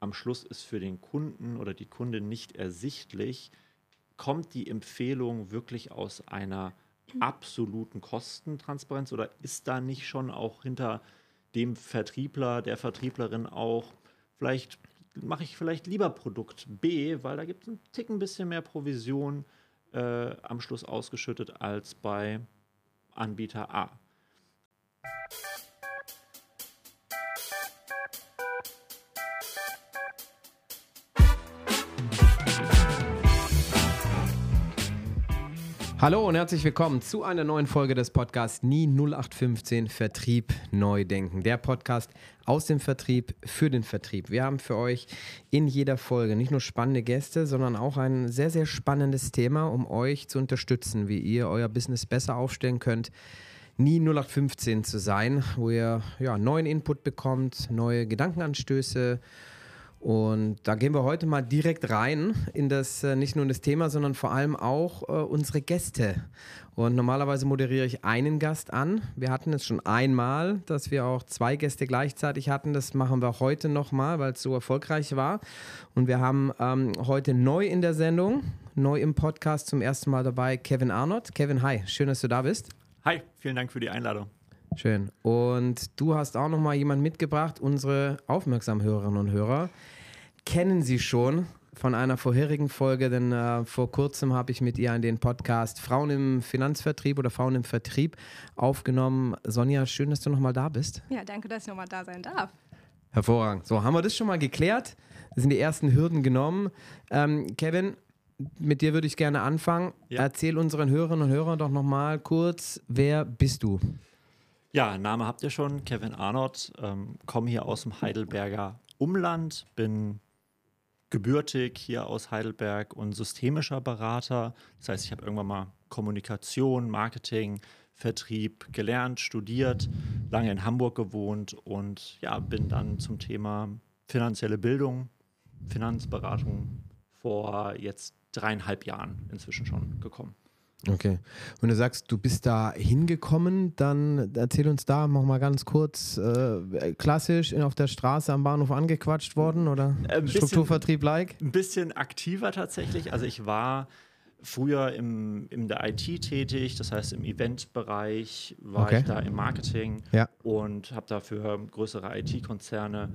am Schluss ist für den Kunden oder die Kundin nicht ersichtlich, kommt die Empfehlung wirklich aus einer absoluten Kostentransparenz oder ist da nicht schon auch hinter dem Vertriebler, der Vertrieblerin auch vielleicht mache ich vielleicht lieber Produkt B, weil da gibt es ein bisschen mehr Provision äh, am Schluss ausgeschüttet als bei Anbieter A. Hallo und herzlich willkommen zu einer neuen Folge des Podcasts Nie 0815 Vertrieb neu denken. Der Podcast aus dem Vertrieb für den Vertrieb. Wir haben für euch in jeder Folge nicht nur spannende Gäste, sondern auch ein sehr, sehr spannendes Thema, um euch zu unterstützen, wie ihr euer Business besser aufstellen könnt. Nie 0815 zu sein, wo ihr ja, neuen Input bekommt, neue Gedankenanstöße und da gehen wir heute mal direkt rein in das, äh, nicht nur in das Thema, sondern vor allem auch äh, unsere Gäste. Und normalerweise moderiere ich einen Gast an. Wir hatten es schon einmal, dass wir auch zwei Gäste gleichzeitig hatten. Das machen wir heute nochmal, weil es so erfolgreich war. Und wir haben ähm, heute neu in der Sendung, neu im Podcast zum ersten Mal dabei Kevin Arnott. Kevin, hi, schön, dass du da bist. Hi, vielen Dank für die Einladung. Schön. Und du hast auch noch mal jemanden mitgebracht, unsere aufmerksamen Hörerinnen und Hörer kennen sie schon von einer vorherigen Folge, denn äh, vor kurzem habe ich mit ihr in den Podcast Frauen im Finanzvertrieb oder Frauen im Vertrieb aufgenommen. Sonja, schön, dass du nochmal da bist. Ja, danke, dass ich nochmal da sein darf. Hervorragend. So, haben wir das schon mal geklärt? Das sind die ersten Hürden genommen. Ähm, Kevin, mit dir würde ich gerne anfangen. Ja. Erzähl unseren Hörerinnen und Hörern doch nochmal kurz, wer bist du? Ja, Name habt ihr schon, Kevin Arnott, ähm, komme hier aus dem Heidelberger Umland, bin gebürtig hier aus Heidelberg und systemischer Berater. Das heißt, ich habe irgendwann mal Kommunikation, Marketing, Vertrieb gelernt, studiert, lange in Hamburg gewohnt und ja, bin dann zum Thema finanzielle Bildung, Finanzberatung vor jetzt dreieinhalb Jahren inzwischen schon gekommen. Okay. Und du sagst, du bist da hingekommen, dann erzähl uns da noch mal ganz kurz, äh, klassisch auf der Straße am Bahnhof angequatscht worden oder Strukturvertrieb-like? Ein bisschen aktiver tatsächlich. Also ich war früher im, in der IT tätig, das heißt im Eventbereich war okay. ich da im Marketing ja. und habe dafür größere IT-Konzerne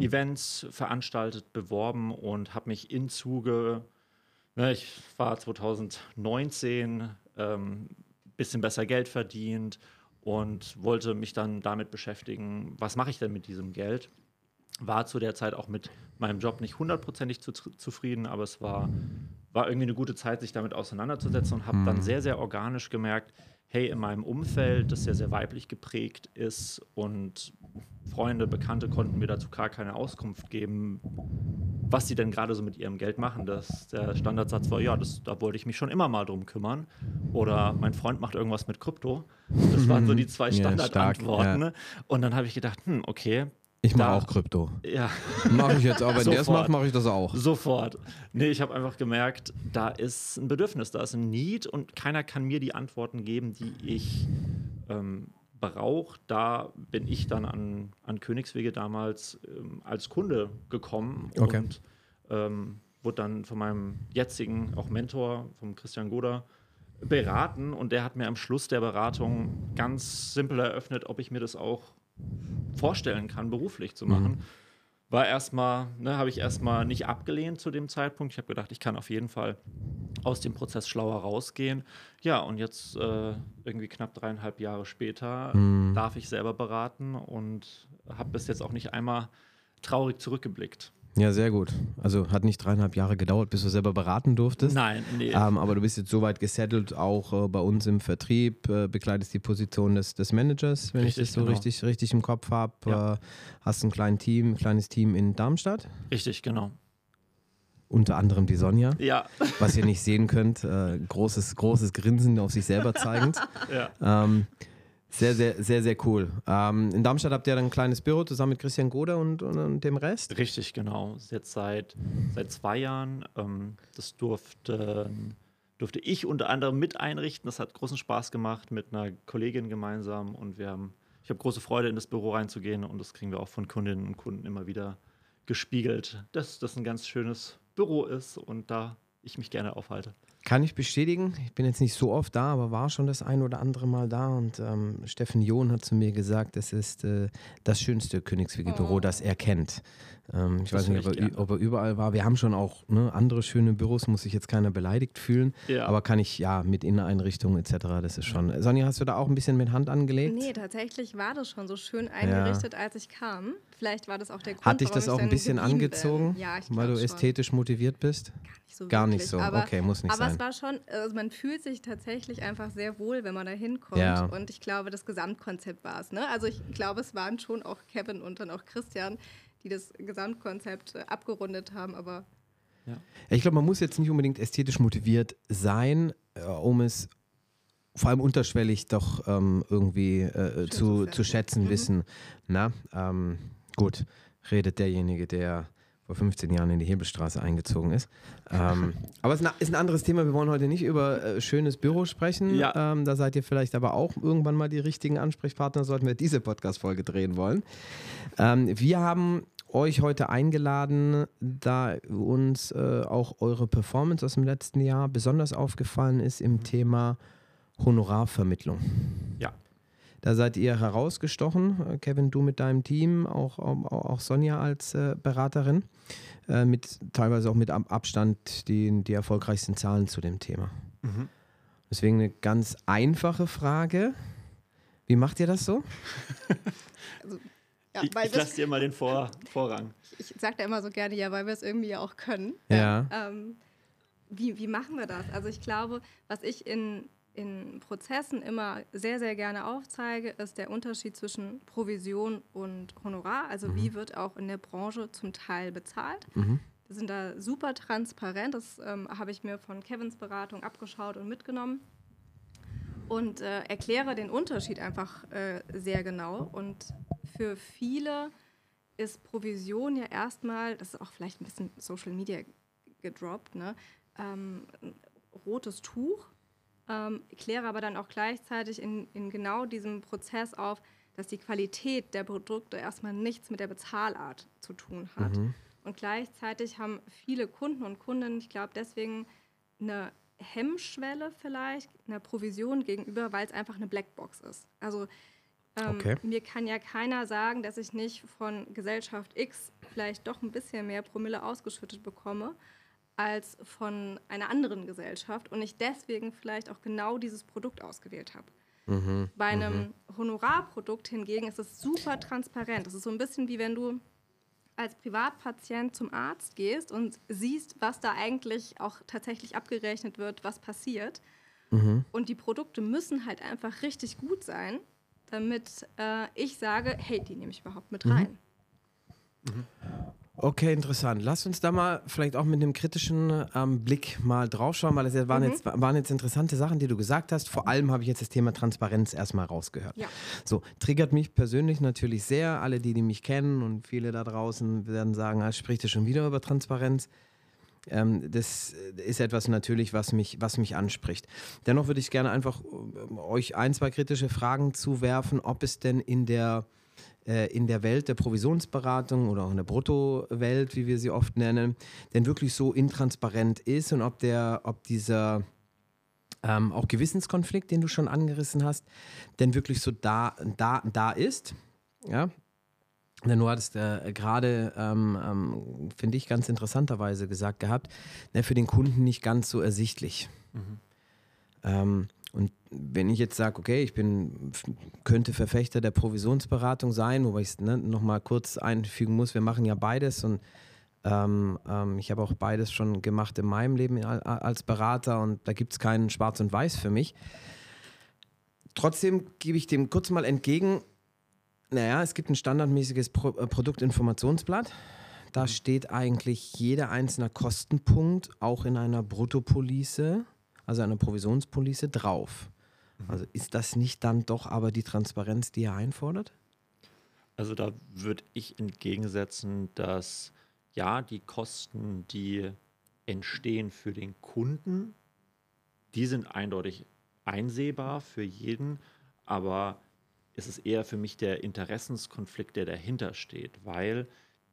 Events veranstaltet, beworben und habe mich in Zuge Ne, ich war 2019 ähm, bisschen besser Geld verdient und wollte mich dann damit beschäftigen, was mache ich denn mit diesem Geld. War zu der Zeit auch mit meinem Job nicht hundertprozentig zu, zufrieden, aber es war, war irgendwie eine gute Zeit, sich damit auseinanderzusetzen und habe dann mhm. sehr, sehr organisch gemerkt, hey, in meinem Umfeld, das ja sehr weiblich geprägt ist und Freunde, Bekannte konnten mir dazu gar keine Auskunft geben, was sie denn gerade so mit ihrem Geld machen. Das, der Standardsatz war, ja, das, da wollte ich mich schon immer mal drum kümmern. Oder mein Freund macht irgendwas mit Krypto. Das waren so die zwei Standardantworten. Ja, ja. Und dann habe ich gedacht, hm, okay, ich mache auch Krypto. Ja. Mache ich jetzt, aber wenn der es macht, mache ich das auch. Sofort. Nee, ich habe einfach gemerkt, da ist ein Bedürfnis, da ist ein Need und keiner kann mir die Antworten geben, die ich ähm, brauche. Da bin ich dann an, an Königswege damals ähm, als Kunde gekommen okay. und ähm, wurde dann von meinem jetzigen auch Mentor, vom Christian Goder, beraten und der hat mir am Schluss der Beratung ganz simpel eröffnet, ob ich mir das auch vorstellen kann, beruflich zu machen. Mhm. War erstmal, ne, habe ich erstmal nicht abgelehnt zu dem Zeitpunkt. Ich habe gedacht, ich kann auf jeden Fall aus dem Prozess schlauer rausgehen. Ja, und jetzt äh, irgendwie knapp dreieinhalb Jahre später mhm. darf ich selber beraten und habe bis jetzt auch nicht einmal traurig zurückgeblickt. Ja, sehr gut. Also hat nicht dreieinhalb Jahre gedauert, bis du selber beraten durftest. Nein, nee. Ähm, aber du bist jetzt soweit gesettelt, auch äh, bei uns im Vertrieb, äh, bekleidest die Position des, des Managers, wenn richtig, ich das so genau. richtig, richtig im Kopf habe. Ja. Äh, hast ein kleines Team, ein kleines Team in Darmstadt. Richtig, genau. Unter anderem die Sonja. Ja. Was ihr nicht sehen könnt. Äh, großes, großes Grinsen auf sich selber zeigend. ja. Ähm, sehr, sehr, sehr, sehr cool. Ähm, in Darmstadt habt ihr dann ein kleines Büro zusammen mit Christian Goder und, und, und dem Rest? Richtig, genau. Jetzt seit, seit zwei Jahren. Ähm, das durfte, durfte ich unter anderem mit einrichten. Das hat großen Spaß gemacht mit einer Kollegin gemeinsam und wir haben, ich habe große Freude, in das Büro reinzugehen und das kriegen wir auch von Kundinnen und Kunden immer wieder gespiegelt, dass das ein ganz schönes Büro ist und da ich mich gerne aufhalte. Kann ich bestätigen. Ich bin jetzt nicht so oft da, aber war schon das ein oder andere Mal da. Und ähm, Steffen John hat zu mir gesagt, es ist äh, das schönste Königswege-Büro, oh. das er kennt. Ähm, ich das weiß nicht, ob er, ob er, überall war. Wir haben schon auch ne, andere schöne Büros, muss sich jetzt keiner beleidigt fühlen. Ja. Aber kann ich, ja, mit Inneneinrichtungen etc., das ist schon. Sonja, hast du da auch ein bisschen mit Hand angelegt? Nee, tatsächlich war das schon so schön eingerichtet, ja. als ich kam. Vielleicht war das auch der Grund, Hat dich das auch ein bisschen angezogen, ja, weil du schon. ästhetisch motiviert bist? Gar nicht so. Gar nicht so, aber, okay, muss nicht aber sein. Aber es war schon, also man fühlt sich tatsächlich einfach sehr wohl, wenn man da hinkommt. Ja. Und ich glaube, das Gesamtkonzept war es. Ne? Also ich glaube, es waren schon auch Kevin und dann auch Christian, die das Gesamtkonzept äh, abgerundet haben, aber. Ja. Ich glaube, man muss jetzt nicht unbedingt ästhetisch motiviert sein, äh, um es vor allem unterschwellig doch ähm, irgendwie äh, zu, zu schätzen mhm. wissen. Na, ähm, gut, redet derjenige, der vor 15 Jahren in die Hebelstraße eingezogen ist. Ähm, aber es ist ein anderes Thema. Wir wollen heute nicht über äh, schönes Büro sprechen. Ja. Ähm, da seid ihr vielleicht aber auch irgendwann mal die richtigen Ansprechpartner, sollten wir diese Podcast-Folge drehen wollen. Ähm, wir haben euch heute eingeladen, da uns äh, auch eure Performance aus dem letzten Jahr besonders aufgefallen ist im Thema Honorarvermittlung. Ja. Da seid ihr herausgestochen, Kevin, du mit deinem Team, auch, auch Sonja als äh, Beraterin, äh, mit teilweise auch mit Abstand die, die erfolgreichsten Zahlen zu dem Thema. Mhm. Deswegen eine ganz einfache Frage. Wie macht ihr das so? ja, ich ich lasse dir mal den Vor Vorrang. Ich, ich sage da immer so gerne, ja, weil wir es irgendwie ja auch können. Ja. Ähm, wie, wie machen wir das? Also ich glaube, was ich in, in Prozessen immer sehr, sehr gerne aufzeige, ist der Unterschied zwischen Provision und Honorar. Also mhm. wie wird auch in der Branche zum Teil bezahlt. Mhm. Wir sind da super transparent. Das ähm, habe ich mir von Kevins Beratung abgeschaut und mitgenommen. Und äh, erkläre den Unterschied einfach äh, sehr genau. Und für viele ist Provision ja erstmal, das ist auch vielleicht ein bisschen Social Media gedroppt, ne? Ähm, rotes Tuch ähm, kläre aber dann auch gleichzeitig in, in genau diesem Prozess auf, dass die Qualität der Produkte erstmal nichts mit der Bezahlart zu tun hat. Mhm. Und gleichzeitig haben viele Kunden und Kundinnen, ich glaube, deswegen eine Hemmschwelle vielleicht, einer Provision gegenüber, weil es einfach eine Blackbox ist. Also ähm, okay. mir kann ja keiner sagen, dass ich nicht von Gesellschaft X vielleicht doch ein bisschen mehr Promille ausgeschüttet bekomme als von einer anderen Gesellschaft und ich deswegen vielleicht auch genau dieses Produkt ausgewählt habe. Mhm, Bei einem mhm. Honorarprodukt hingegen ist es super transparent. Das ist so ein bisschen wie wenn du als Privatpatient zum Arzt gehst und siehst, was da eigentlich auch tatsächlich abgerechnet wird, was passiert. Mhm. Und die Produkte müssen halt einfach richtig gut sein, damit äh, ich sage, hey, die nehme ich überhaupt mit mhm. rein. Mhm. Okay, interessant. Lass uns da mal vielleicht auch mit einem kritischen ähm, Blick mal draufschauen, weil es waren, mhm. jetzt, waren jetzt interessante Sachen, die du gesagt hast. Vor allem habe ich jetzt das Thema Transparenz erstmal rausgehört. Ja. So, triggert mich persönlich natürlich sehr. Alle, die, die mich kennen und viele da draußen werden sagen, ah, spricht ihr schon wieder über Transparenz? Ähm, das ist etwas natürlich, was mich, was mich anspricht. Dennoch würde ich gerne einfach euch ein, zwei kritische Fragen zuwerfen, ob es denn in der äh, in der Welt der Provisionsberatung oder auch in der Bruttowelt, wie wir sie oft nennen, denn wirklich so intransparent ist und ob der, ob dieser ähm, auch Gewissenskonflikt, den du schon angerissen hast, denn wirklich so da, da, da ist. Ja, denn du hattest äh, gerade, ähm, ähm, finde ich, ganz interessanterweise gesagt gehabt, ne, für den Kunden nicht ganz so ersichtlich. Mhm. Ähm, und wenn ich jetzt sage, okay, ich bin, könnte Verfechter der Provisionsberatung sein, wobei ich es ne, nochmal kurz einfügen muss, wir machen ja beides und ähm, ähm, ich habe auch beides schon gemacht in meinem Leben als Berater und da gibt es keinen Schwarz und Weiß für mich. Trotzdem gebe ich dem kurz mal entgegen, naja, es gibt ein standardmäßiges Pro äh, Produktinformationsblatt. Da mhm. steht eigentlich jeder einzelne Kostenpunkt auch in einer Bruttopolice also eine Provisionspolice, drauf. Mhm. Also ist das nicht dann doch aber die Transparenz, die er einfordert? Also da würde ich entgegensetzen, dass ja, die Kosten, die entstehen für den Kunden, die sind eindeutig einsehbar für jeden, aber es ist eher für mich der Interessenskonflikt, der dahinter steht, weil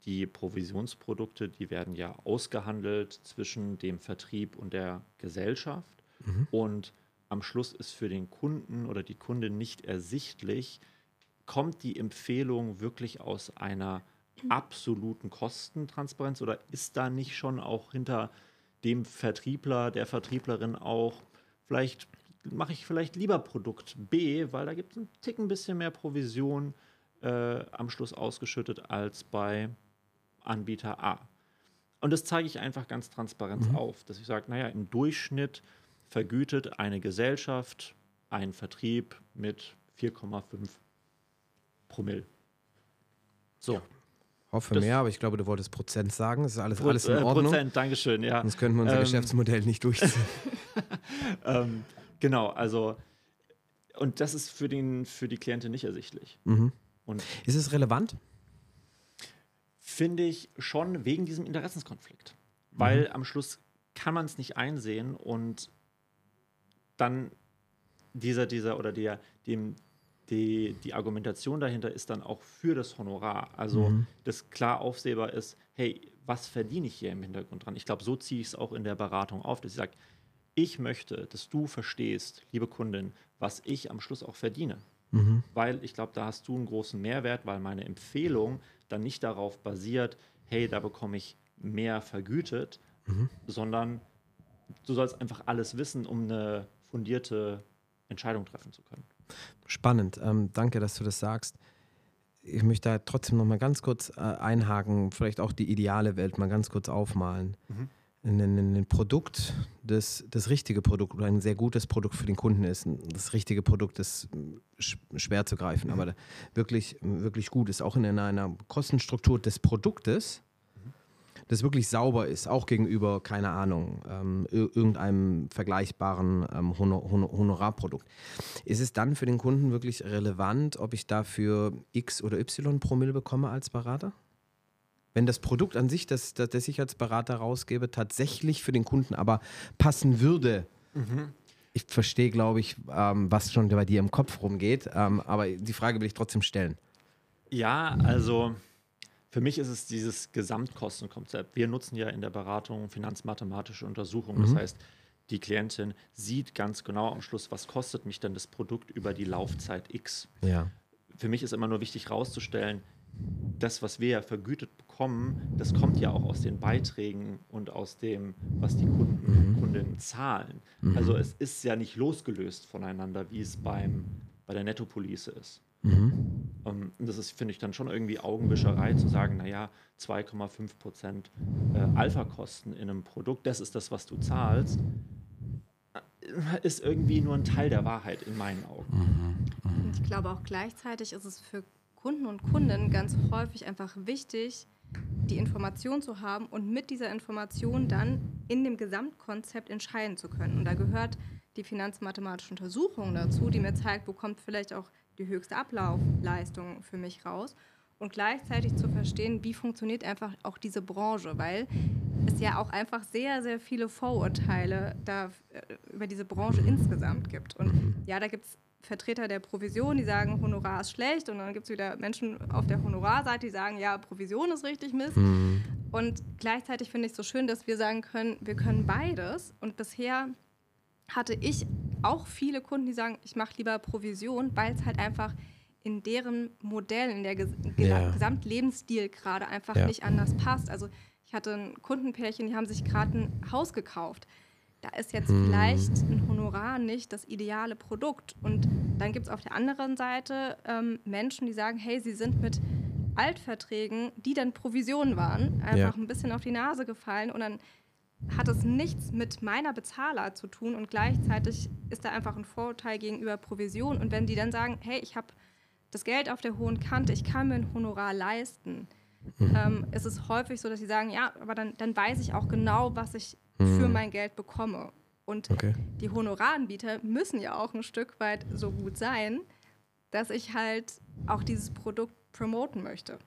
die Provisionsprodukte, die werden ja ausgehandelt zwischen dem Vertrieb und der Gesellschaft. Mhm. Und am Schluss ist für den Kunden oder die Kundin nicht ersichtlich, kommt die Empfehlung wirklich aus einer absoluten Kostentransparenz oder ist da nicht schon auch hinter dem Vertriebler, der Vertrieblerin auch, vielleicht mache ich vielleicht lieber Produkt B, weil da gibt es ein bisschen mehr Provision äh, am Schluss ausgeschüttet als bei Anbieter A. Und das zeige ich einfach ganz transparent mhm. auf, dass ich sage, naja, im Durchschnitt vergütet eine Gesellschaft einen Vertrieb mit 4,5 Promille. So. Hoffe das mehr, aber ich glaube, du wolltest Prozent sagen. Das ist alles, Pro, alles in äh, Ordnung. Prozent, Dankeschön, ja. Sonst könnten wir unser ähm, Geschäftsmodell nicht durchziehen. ähm, genau, also und das ist für, den, für die Klientin nicht ersichtlich. Mhm. Und ist es relevant? Finde ich schon wegen diesem Interessenskonflikt. Weil mhm. am Schluss kann man es nicht einsehen und dann dieser, dieser oder der, dem, die, die Argumentation dahinter ist dann auch für das Honorar. Also, mhm. dass klar aufsehbar ist, hey, was verdiene ich hier im Hintergrund dran? Ich glaube, so ziehe ich es auch in der Beratung auf, dass ich sage, ich möchte, dass du verstehst, liebe Kundin, was ich am Schluss auch verdiene. Mhm. Weil ich glaube, da hast du einen großen Mehrwert, weil meine Empfehlung dann nicht darauf basiert, hey, da bekomme ich mehr vergütet, mhm. sondern du sollst einfach alles wissen, um eine fundierte Entscheidung treffen zu können. Spannend. Ähm, danke, dass du das sagst. Ich möchte da trotzdem noch mal ganz kurz äh, einhaken, vielleicht auch die ideale Welt mal ganz kurz aufmalen. Mhm. Ein, ein, Produkt, das das richtige Produkt oder ein sehr gutes Produkt für den Kunden ist. Das richtige Produkt ist schwer zu greifen, mhm. aber wirklich, wirklich gut ist. Auch in einer Kostenstruktur des Produktes das wirklich sauber ist, auch gegenüber, keine Ahnung, ähm, irgendeinem vergleichbaren ähm, Honor Honor Honorarprodukt. Ist es dann für den Kunden wirklich relevant, ob ich dafür X oder Y Promille bekomme als Berater? Wenn das Produkt an sich, das, das, das ich als Berater rausgebe, tatsächlich für den Kunden aber passen würde, mhm. ich verstehe, glaube ich, ähm, was schon bei dir im Kopf rumgeht, ähm, aber die Frage will ich trotzdem stellen. Ja, also für mich ist es dieses Gesamtkostenkonzept. Wir nutzen ja in der Beratung finanzmathematische Untersuchungen. Mhm. Das heißt, die Klientin sieht ganz genau am Schluss, was kostet mich denn das Produkt über die Laufzeit X. Ja. Für mich ist immer nur wichtig herauszustellen, das, was wir ja vergütet bekommen, das kommt ja auch aus den Beiträgen und aus dem, was die Kunden mhm. Kundinnen zahlen. Mhm. Also es ist ja nicht losgelöst voneinander, wie es beim, bei der Nettopolice ist. Mhm. Um, und das ist, finde ich, dann schon irgendwie Augenwischerei zu sagen, naja, 2,5 Prozent äh, Alpha-Kosten in einem Produkt, das ist das, was du zahlst, äh, ist irgendwie nur ein Teil der Wahrheit in meinen Augen. Mhm. Mhm. Ich glaube auch gleichzeitig ist es für Kunden und Kundinnen ganz häufig einfach wichtig, die Information zu haben und mit dieser Information dann in dem Gesamtkonzept entscheiden zu können. Und da gehört die finanzmathematische Untersuchung dazu, die mir zeigt, wo kommt vielleicht auch die höchste Ablaufleistung für mich raus und gleichzeitig zu verstehen, wie funktioniert einfach auch diese Branche, weil es ja auch einfach sehr, sehr viele Vorurteile da, äh, über diese Branche insgesamt gibt. Und ja, da gibt es Vertreter der Provision, die sagen, Honorar ist schlecht und dann gibt es wieder Menschen auf der Honorarseite, die sagen, ja, Provision ist richtig Mist. Mhm. Und gleichzeitig finde ich es so schön, dass wir sagen können, wir können beides. Und bisher hatte ich auch viele Kunden, die sagen, ich mache lieber Provision, weil es halt einfach in deren Modell, in der Ges ja. Gesamtlebensstil gerade einfach ja. nicht anders passt. Also ich hatte ein Kundenpärchen, die haben sich gerade ein Haus gekauft. Da ist jetzt hm. vielleicht ein Honorar nicht das ideale Produkt. Und dann gibt es auf der anderen Seite ähm, Menschen, die sagen, hey, sie sind mit Altverträgen, die dann Provision waren, einfach ja. ein bisschen auf die Nase gefallen und dann hat es nichts mit meiner Bezahler zu tun und gleichzeitig ist da einfach ein Vorurteil gegenüber Provision. Und wenn die dann sagen, hey, ich habe das Geld auf der hohen Kante, ich kann mir ein Honorar leisten, mhm. ähm, ist es häufig so, dass sie sagen, ja, aber dann, dann weiß ich auch genau, was ich mhm. für mein Geld bekomme. Und okay. die Honoraranbieter müssen ja auch ein Stück weit so gut sein, dass ich halt auch dieses Produkt promoten möchte.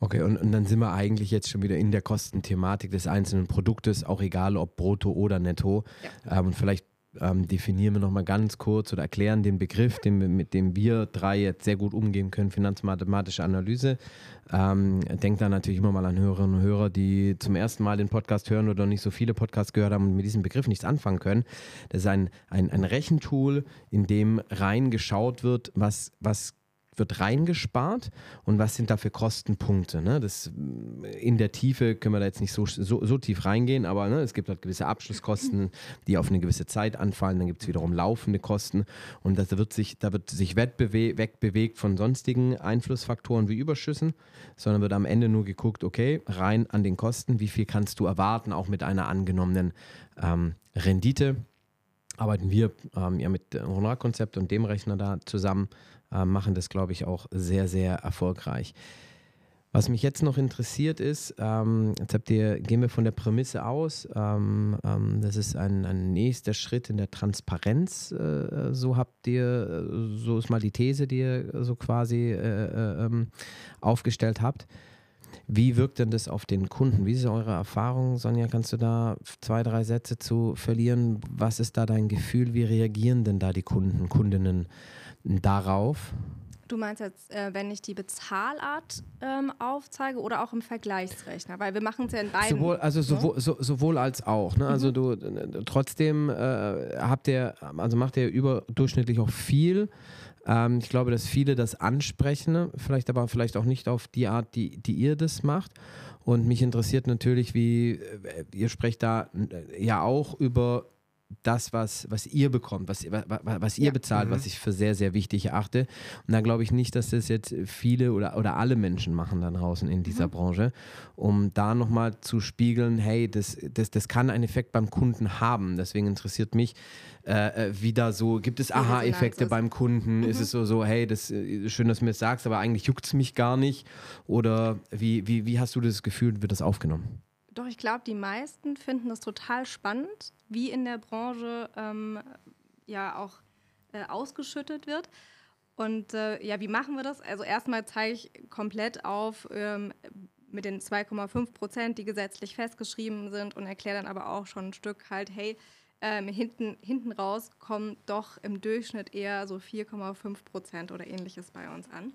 Okay, und, und, dann sind wir eigentlich jetzt schon wieder in der Kostenthematik des einzelnen Produktes, auch egal ob brutto oder netto. Ja. Ähm, und vielleicht ähm, definieren wir nochmal ganz kurz oder erklären den Begriff, den, mit dem wir drei jetzt sehr gut umgehen können, finanzmathematische Analyse. Ähm, denkt da natürlich immer mal an Hörerinnen und Hörer, die zum ersten Mal den Podcast hören oder nicht so viele Podcasts gehört haben und mit diesem Begriff nichts anfangen können. Das ist ein, ein, ein Rechentool, in dem reingeschaut wird, was, was wird reingespart und was sind da für Kostenpunkte. Ne? Das, in der Tiefe können wir da jetzt nicht so, so, so tief reingehen, aber ne, es gibt halt gewisse Abschlusskosten, die auf eine gewisse Zeit anfallen, dann gibt es wiederum laufende Kosten und das wird sich, da wird sich wegbewegt von sonstigen Einflussfaktoren wie Überschüssen, sondern wird am Ende nur geguckt, okay, rein an den Kosten, wie viel kannst du erwarten, auch mit einer angenommenen ähm, Rendite. Arbeiten wir ähm, ja mit Honorarkonzept und dem Rechner da zusammen äh, machen das, glaube ich, auch sehr, sehr erfolgreich. Was mich jetzt noch interessiert ist, ähm, jetzt habt ihr, gehen wir von der Prämisse aus, ähm, ähm, das ist ein, ein, nächster Schritt in der Transparenz, äh, so habt ihr, so ist mal die These, die ihr so quasi äh, äh, ähm, aufgestellt habt. Wie wirkt denn das auf den Kunden? Wie ist eure Erfahrung? Sonja, kannst du da zwei, drei Sätze zu verlieren? Was ist da dein Gefühl? Wie reagieren denn da die Kunden, Kundinnen darauf? Du meinst jetzt, äh, wenn ich die Bezahlart ähm, aufzeige oder auch im Vergleichsrechner? Weil wir machen es ja in beiden. Sowohl, also ne? sowohl, so, sowohl als auch. Ne? Also mhm. du trotzdem äh, habt ihr, also macht ihr überdurchschnittlich auch viel. Ähm, ich glaube, dass viele das ansprechen, vielleicht aber vielleicht auch nicht auf die Art, die, die ihr das macht. Und mich interessiert natürlich, wie äh, ihr sprecht da äh, ja auch über das, was, was ihr bekommt, was, was, was ihr ja. bezahlt, mhm. was ich für sehr, sehr wichtig erachte. Und da glaube ich nicht, dass das jetzt viele oder, oder alle Menschen machen da draußen in dieser mhm. Branche, um da nochmal zu spiegeln, hey, das, das, das kann einen Effekt beim Kunden haben. Deswegen interessiert mich, äh, äh wie da so, gibt es Aha-Effekte beim Kunden? Mhm. Ist es so, so, hey, das ist äh, schön, dass du mir das sagst, aber eigentlich juckt es mich gar nicht? Oder wie, wie, wie hast du das Gefühl, wird das aufgenommen? Doch, ich glaube, die meisten finden das total spannend, wie in der Branche ähm, ja auch äh, ausgeschüttet wird. Und äh, ja, wie machen wir das? Also erstmal zeige ich komplett auf ähm, mit den 2,5 Prozent, die gesetzlich festgeschrieben sind und erkläre dann aber auch schon ein Stück halt, hey, ähm, hinten, hinten raus kommen doch im Durchschnitt eher so 4,5 Prozent oder ähnliches bei uns an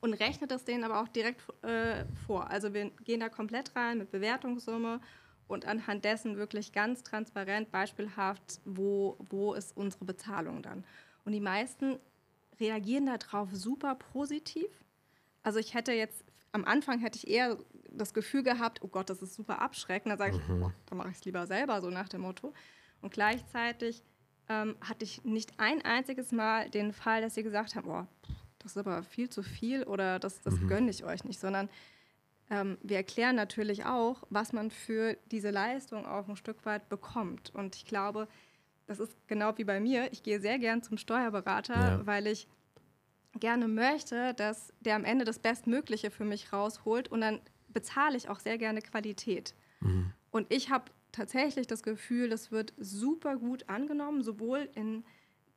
und rechnet das denen aber auch direkt äh, vor. Also wir gehen da komplett rein mit Bewertungssumme und anhand dessen wirklich ganz transparent, beispielhaft, wo, wo ist unsere Bezahlung dann. Und die meisten reagieren darauf super positiv. Also ich hätte jetzt, am Anfang hätte ich eher das Gefühl gehabt, oh Gott, das ist super abschreckend. Da sage ich, mhm. oh, dann mache ich es lieber selber, so nach dem Motto. Und gleichzeitig ähm, hatte ich nicht ein einziges Mal den Fall, dass sie gesagt haben, oh, das ist aber viel zu viel oder das, das mhm. gönne ich euch nicht, sondern ähm, wir erklären natürlich auch, was man für diese Leistung auch ein Stück weit bekommt. Und ich glaube, das ist genau wie bei mir. Ich gehe sehr gern zum Steuerberater, ja. weil ich gerne möchte, dass der am Ende das Bestmögliche für mich rausholt und dann bezahle ich auch sehr gerne Qualität. Mhm. Und ich habe tatsächlich das Gefühl, das wird super gut angenommen, sowohl in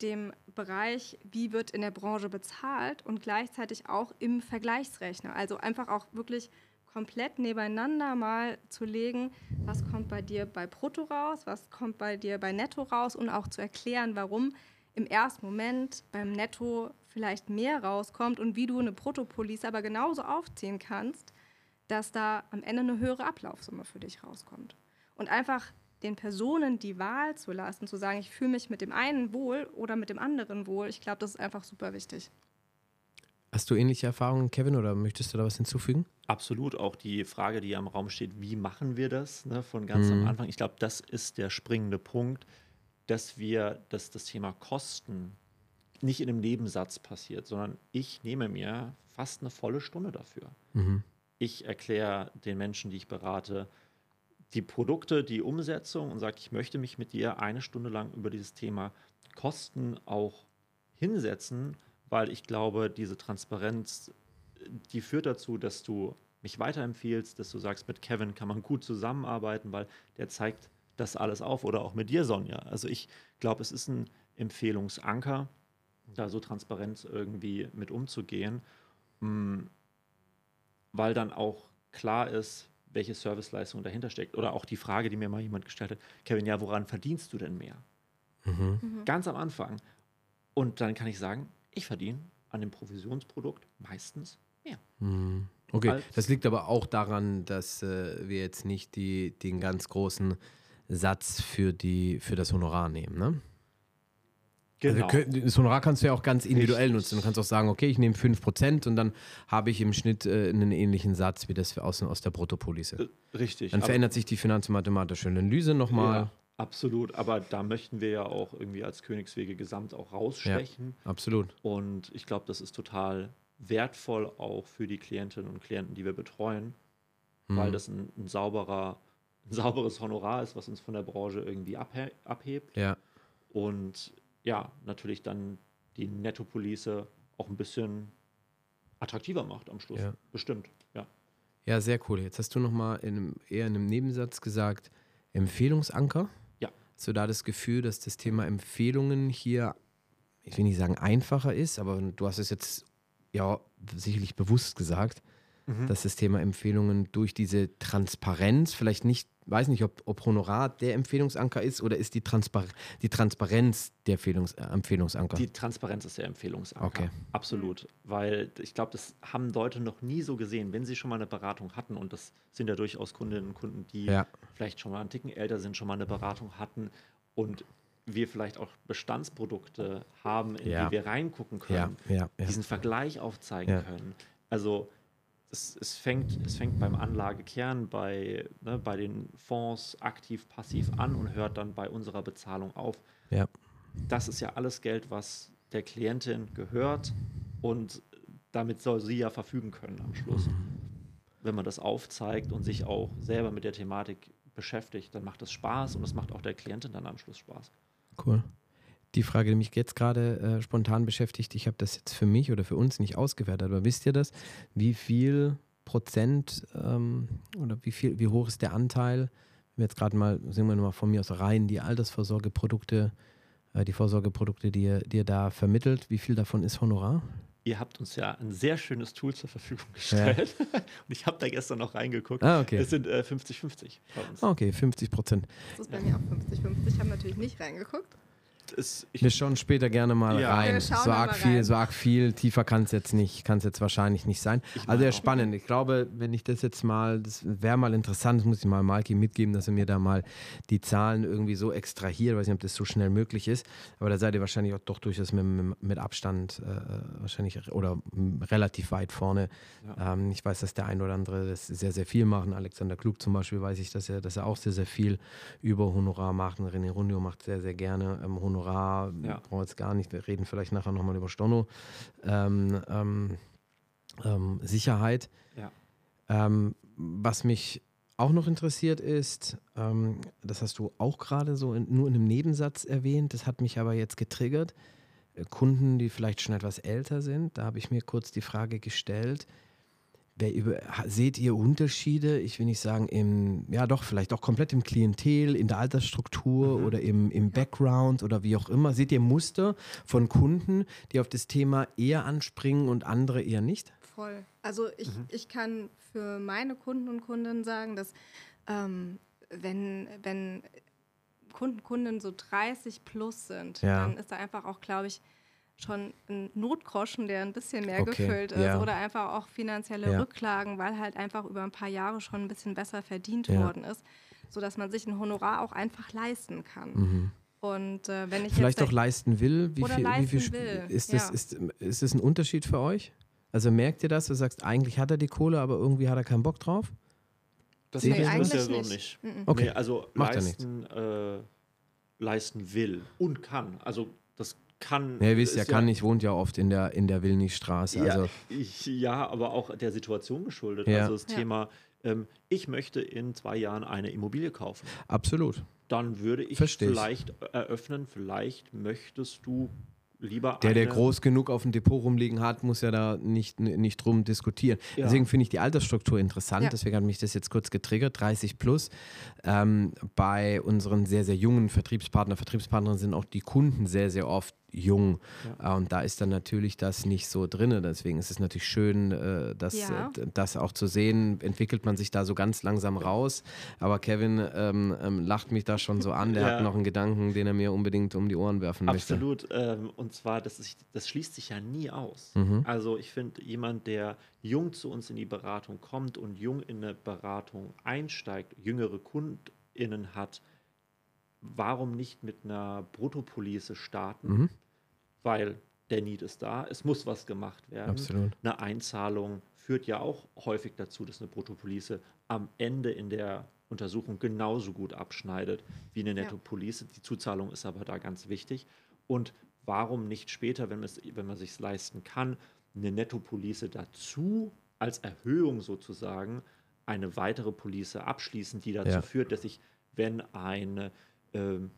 dem Bereich, wie wird in der Branche bezahlt und gleichzeitig auch im Vergleichsrechner. Also einfach auch wirklich komplett nebeneinander mal zu legen, was kommt bei dir bei Brutto raus, was kommt bei dir bei Netto raus und auch zu erklären, warum im ersten Moment beim Netto vielleicht mehr rauskommt und wie du eine Bruttopolice aber genauso aufziehen kannst, dass da am Ende eine höhere Ablaufsumme für dich rauskommt. Und einfach den Personen die Wahl zu lassen, zu sagen, ich fühle mich mit dem einen wohl oder mit dem anderen wohl, ich glaube, das ist einfach super wichtig. Hast du ähnliche Erfahrungen, Kevin, oder möchtest du da was hinzufügen? Absolut. Auch die Frage, die am Raum steht, wie machen wir das ne, von ganz mhm. am Anfang? Ich glaube, das ist der springende Punkt, dass wir, dass das Thema Kosten nicht in einem Nebensatz passiert, sondern ich nehme mir fast eine volle Stunde dafür. Mhm. Ich erkläre den Menschen, die ich berate, die Produkte, die Umsetzung und sage, ich möchte mich mit dir eine Stunde lang über dieses Thema Kosten auch hinsetzen, weil ich glaube, diese Transparenz, die führt dazu, dass du mich weiterempfiehlst, dass du sagst, mit Kevin kann man gut zusammenarbeiten, weil der zeigt das alles auf oder auch mit dir, Sonja. Also ich glaube, es ist ein Empfehlungsanker, da so transparent irgendwie mit umzugehen, mm, weil dann auch klar ist, welche Serviceleistung dahinter steckt. Oder auch die Frage, die mir mal jemand gestellt hat, Kevin, ja, woran verdienst du denn mehr? Mhm. mhm. Ganz am Anfang. Und dann kann ich sagen, ich verdiene an dem Provisionsprodukt meistens mehr. Mhm. Okay, das liegt aber auch daran, dass äh, wir jetzt nicht die, den ganz großen Satz für, die, für das Honorar nehmen, ne? Genau. Also, das Honorar kannst du ja auch ganz individuell Richtig. nutzen. Du kannst auch sagen, okay, ich nehme 5% und dann habe ich im Schnitt äh, einen ähnlichen Satz wie das aus, aus der Bruttopolice. Äh, richtig. Dann verändert sich die finanzmathematische Analyse nochmal. Ja, absolut, aber da möchten wir ja auch irgendwie als Königswege Gesamt auch rausstechen. Ja, absolut. Und ich glaube, das ist total wertvoll auch für die Klientinnen und Klienten, die wir betreuen, mhm. weil das ein, ein, sauberer, ein sauberes Honorar ist, was uns von der Branche irgendwie abhe abhebt. Ja. Und ja, natürlich dann die Nettopolice auch ein bisschen attraktiver macht am Schluss. Ja. Bestimmt, ja. Ja, sehr cool. Jetzt hast du nochmal in eher in einem Nebensatz gesagt, Empfehlungsanker. Ja. Hast du da das Gefühl, dass das Thema Empfehlungen hier, ich will nicht sagen einfacher ist, aber du hast es jetzt ja sicherlich bewusst gesagt, mhm. dass das Thema Empfehlungen durch diese Transparenz vielleicht nicht weiß nicht, ob, ob Honorar der Empfehlungsanker ist oder ist die, Transpar die Transparenz der Empfehlungs äh, Empfehlungsanker? Die Transparenz ist der Empfehlungsanker. Okay. Absolut. Weil ich glaube, das haben Leute noch nie so gesehen, wenn sie schon mal eine Beratung hatten und das sind ja durchaus Kundinnen und Kunden, die ja. vielleicht schon mal einen Ticken älter sind, schon mal eine Beratung hatten und wir vielleicht auch Bestandsprodukte haben, in ja. die wir reingucken können, ja, diesen Vergleich aufzeigen können. Also es, es, fängt, es fängt beim Anlagekern, bei, ne, bei den Fonds aktiv, passiv an und hört dann bei unserer Bezahlung auf. Ja. Das ist ja alles Geld, was der Klientin gehört und damit soll sie ja verfügen können am Schluss. Mhm. Wenn man das aufzeigt und sich auch selber mit der Thematik beschäftigt, dann macht das Spaß und es macht auch der Klientin dann am Schluss Spaß. Cool die Frage, die mich jetzt gerade äh, spontan beschäftigt, ich habe das jetzt für mich oder für uns nicht ausgewertet, aber wisst ihr das? Wie viel Prozent ähm, oder wie viel, wie hoch ist der Anteil, wenn wir jetzt gerade mal, sehen wir mal von mir aus rein, die Altersvorsorgeprodukte, äh, die Vorsorgeprodukte, die ihr, die ihr da vermittelt, wie viel davon ist Honorar? Ihr habt uns ja ein sehr schönes Tool zur Verfügung gestellt. Ja. Und ich habe da gestern noch reingeguckt. Ah, okay. Es sind 50-50 äh, bei uns. Okay, 50 Prozent. Das ist bei mir auch 50-50. Ich habe natürlich nicht reingeguckt ist. Wir schauen später gerne mal ja. rein. So arg viel, rein. so arg viel, tiefer kann es jetzt nicht, kann es jetzt wahrscheinlich nicht sein. Ich also ja spannend. Ich glaube, wenn ich das jetzt mal, das wäre mal interessant, das muss ich mal Malki mitgeben, dass er mir da mal die Zahlen irgendwie so extrahiert. Ich weiß nicht, ob das so schnell möglich ist, aber da seid ihr wahrscheinlich auch doch durchaus mit, mit Abstand äh, wahrscheinlich oder relativ weit vorne. Ja. Ähm, ich weiß, dass der ein oder andere das sehr, sehr viel machen. Alexander Klug zum Beispiel weiß ich, dass er, dass er auch sehr, sehr viel über Honorar macht. Und René Rundio macht sehr, sehr gerne ähm, Honorar Honorar, ja. brauchen wir jetzt gar nicht, wir reden vielleicht nachher nochmal über Storno. Ähm, ähm, ähm, Sicherheit. Ja. Ähm, was mich auch noch interessiert ist, ähm, das hast du auch gerade so in, nur in einem Nebensatz erwähnt, das hat mich aber jetzt getriggert. Kunden, die vielleicht schon etwas älter sind, da habe ich mir kurz die Frage gestellt, über, seht ihr Unterschiede, ich will nicht sagen, im, ja doch, vielleicht auch komplett im Klientel, in der Altersstruktur mhm. oder im, im Background oder wie auch immer? Seht ihr Muster von Kunden, die auf das Thema eher anspringen und andere eher nicht? Voll. Also ich, mhm. ich kann für meine Kunden und Kundinnen sagen, dass ähm, wenn, wenn Kunden, Kunden so 30 plus sind, ja. dann ist da einfach auch, glaube ich, schon ein Notgroschen, der ein bisschen mehr okay, gefüllt ist ja. oder einfach auch finanzielle ja. Rücklagen, weil halt einfach über ein paar Jahre schon ein bisschen besser verdient ja. worden ist, sodass man sich ein Honorar auch einfach leisten kann. Mhm. Und äh, wenn ich vielleicht auch leisten will, wie viel, leisten wie viel will. ist das ist, ist das ein Unterschied für euch? Also merkt ihr das? Du sagst, eigentlich hat er die Kohle, aber irgendwie hat er keinen Bock drauf? Das nee, ist ja so nicht. nicht. Okay. Nee, also Macht leisten, äh, leisten will und kann. Also das kann. Ja, ihr wisst, er kann nicht, wohnt ja oft in der, in der Willnichstraße. Ja, also. ich, ja, aber auch der Situation geschuldet. Ja. Also das ja. Thema, ähm, ich möchte in zwei Jahren eine Immobilie kaufen. Absolut. Dann würde ich Versteh vielleicht ich. eröffnen, vielleicht möchtest du lieber. Der, der groß genug auf dem Depot rumliegen hat, muss ja da nicht, nicht drum diskutieren. Ja. Deswegen finde ich die Altersstruktur interessant. Ja. Deswegen hat mich das jetzt kurz getriggert. 30 plus. Ähm, bei unseren sehr, sehr jungen Vertriebspartner, Vertriebspartnerinnen sind auch die Kunden sehr, sehr oft jung. Ja. Äh, und da ist dann natürlich das nicht so drin. Deswegen ist es natürlich schön, äh, das, ja. äh, das auch zu sehen. Entwickelt man sich da so ganz langsam raus. Aber Kevin ähm, ähm, lacht mich da schon so an. Der ja. hat noch einen Gedanken, den er mir unbedingt um die Ohren werfen Absolut. möchte. Absolut. Ähm, und zwar, das, ist, das schließt sich ja nie aus. Mhm. Also ich finde, jemand, der jung zu uns in die Beratung kommt und jung in eine Beratung einsteigt, jüngere KundInnen hat, warum nicht mit einer Bruttopolice starten? Mhm. Weil der Need ist da, es muss was gemacht werden. Absolut. Eine Einzahlung führt ja auch häufig dazu, dass eine Bruttopolice am Ende in der Untersuchung genauso gut abschneidet wie eine Nettopolice. Ja. Die Zuzahlung ist aber da ganz wichtig. Und warum nicht später, wenn, wenn man sich leisten kann, eine Nettopolice dazu als Erhöhung sozusagen eine weitere Police abschließen, die dazu ja. führt, dass ich, wenn eine ähm,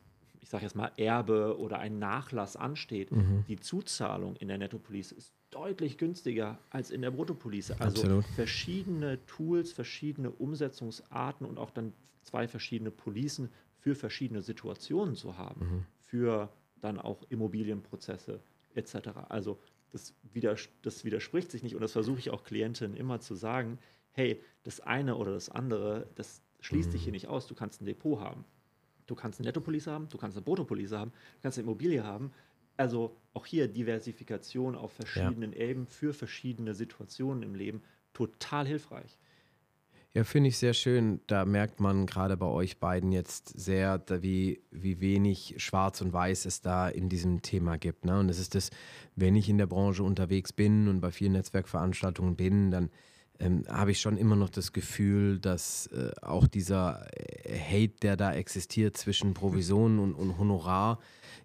ich sage jetzt mal, Erbe oder ein Nachlass ansteht, mhm. die Zuzahlung in der Nettopolice ist deutlich günstiger als in der Bruttopolice. Also Absolut. verschiedene Tools, verschiedene Umsetzungsarten und auch dann zwei verschiedene Policen für verschiedene Situationen zu haben, mhm. für dann auch Immobilienprozesse etc. Also das, widers das widerspricht sich nicht und das versuche ich auch Klientinnen immer zu sagen, hey, das eine oder das andere, das schließt mhm. sich hier nicht aus. Du kannst ein Depot haben. Du kannst eine Nettopolice haben, du kannst eine Bruttopolice haben, du kannst eine Immobilie haben. Also auch hier Diversifikation auf verschiedenen ja. Ebenen für verschiedene Situationen im Leben total hilfreich. Ja, finde ich sehr schön. Da merkt man gerade bei euch beiden jetzt sehr, wie, wie wenig Schwarz und Weiß es da in diesem Thema gibt. Ne? Und es ist das, wenn ich in der Branche unterwegs bin und bei vielen Netzwerkveranstaltungen bin, dann ähm, habe ich schon immer noch das Gefühl, dass äh, auch dieser äh, Hate, der da existiert zwischen Provision und, und Honorar,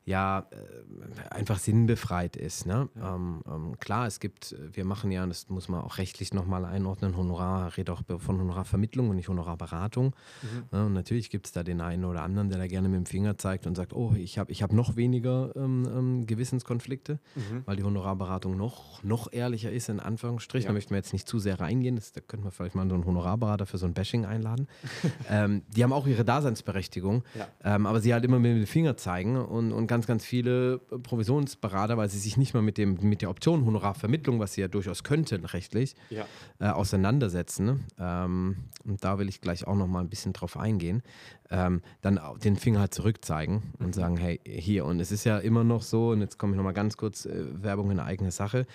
ja äh, einfach sinnbefreit ist. Ne? Ja. Ähm, ähm, klar, es gibt, wir machen ja, das muss man auch rechtlich nochmal einordnen, Honorar, rede auch von Honorarvermittlung und nicht Honorarberatung. Mhm. Ne? Und natürlich gibt es da den einen oder anderen, der da gerne mit dem Finger zeigt und sagt, oh, ich habe ich hab noch weniger ähm, ähm, Gewissenskonflikte, mhm. weil die Honorarberatung noch, noch ehrlicher ist, in Anführungsstrichen. Ja. Da möchten wir jetzt nicht zu sehr reingehen, das, da könnten wir vielleicht mal so einen Honorarberater für so ein Bashing einladen. Ähm, die haben auch ihre Daseinsberechtigung, ja. Ähm, aber sie halt immer mit dem Finger zeigen und, und ganz, ganz viele Provisionsberater, weil sie sich nicht mal mit, dem, mit der Option Honorarvermittlung, was sie ja durchaus könnten rechtlich, ja. äh, auseinandersetzen. Ähm, und da will ich gleich auch noch mal ein bisschen drauf eingehen ähm, dann den Finger halt zurückzeigen und mhm. sagen, hey, hier. Und es ist ja immer noch so, und jetzt komme ich nochmal ganz kurz, äh, Werbung in eigene Sache.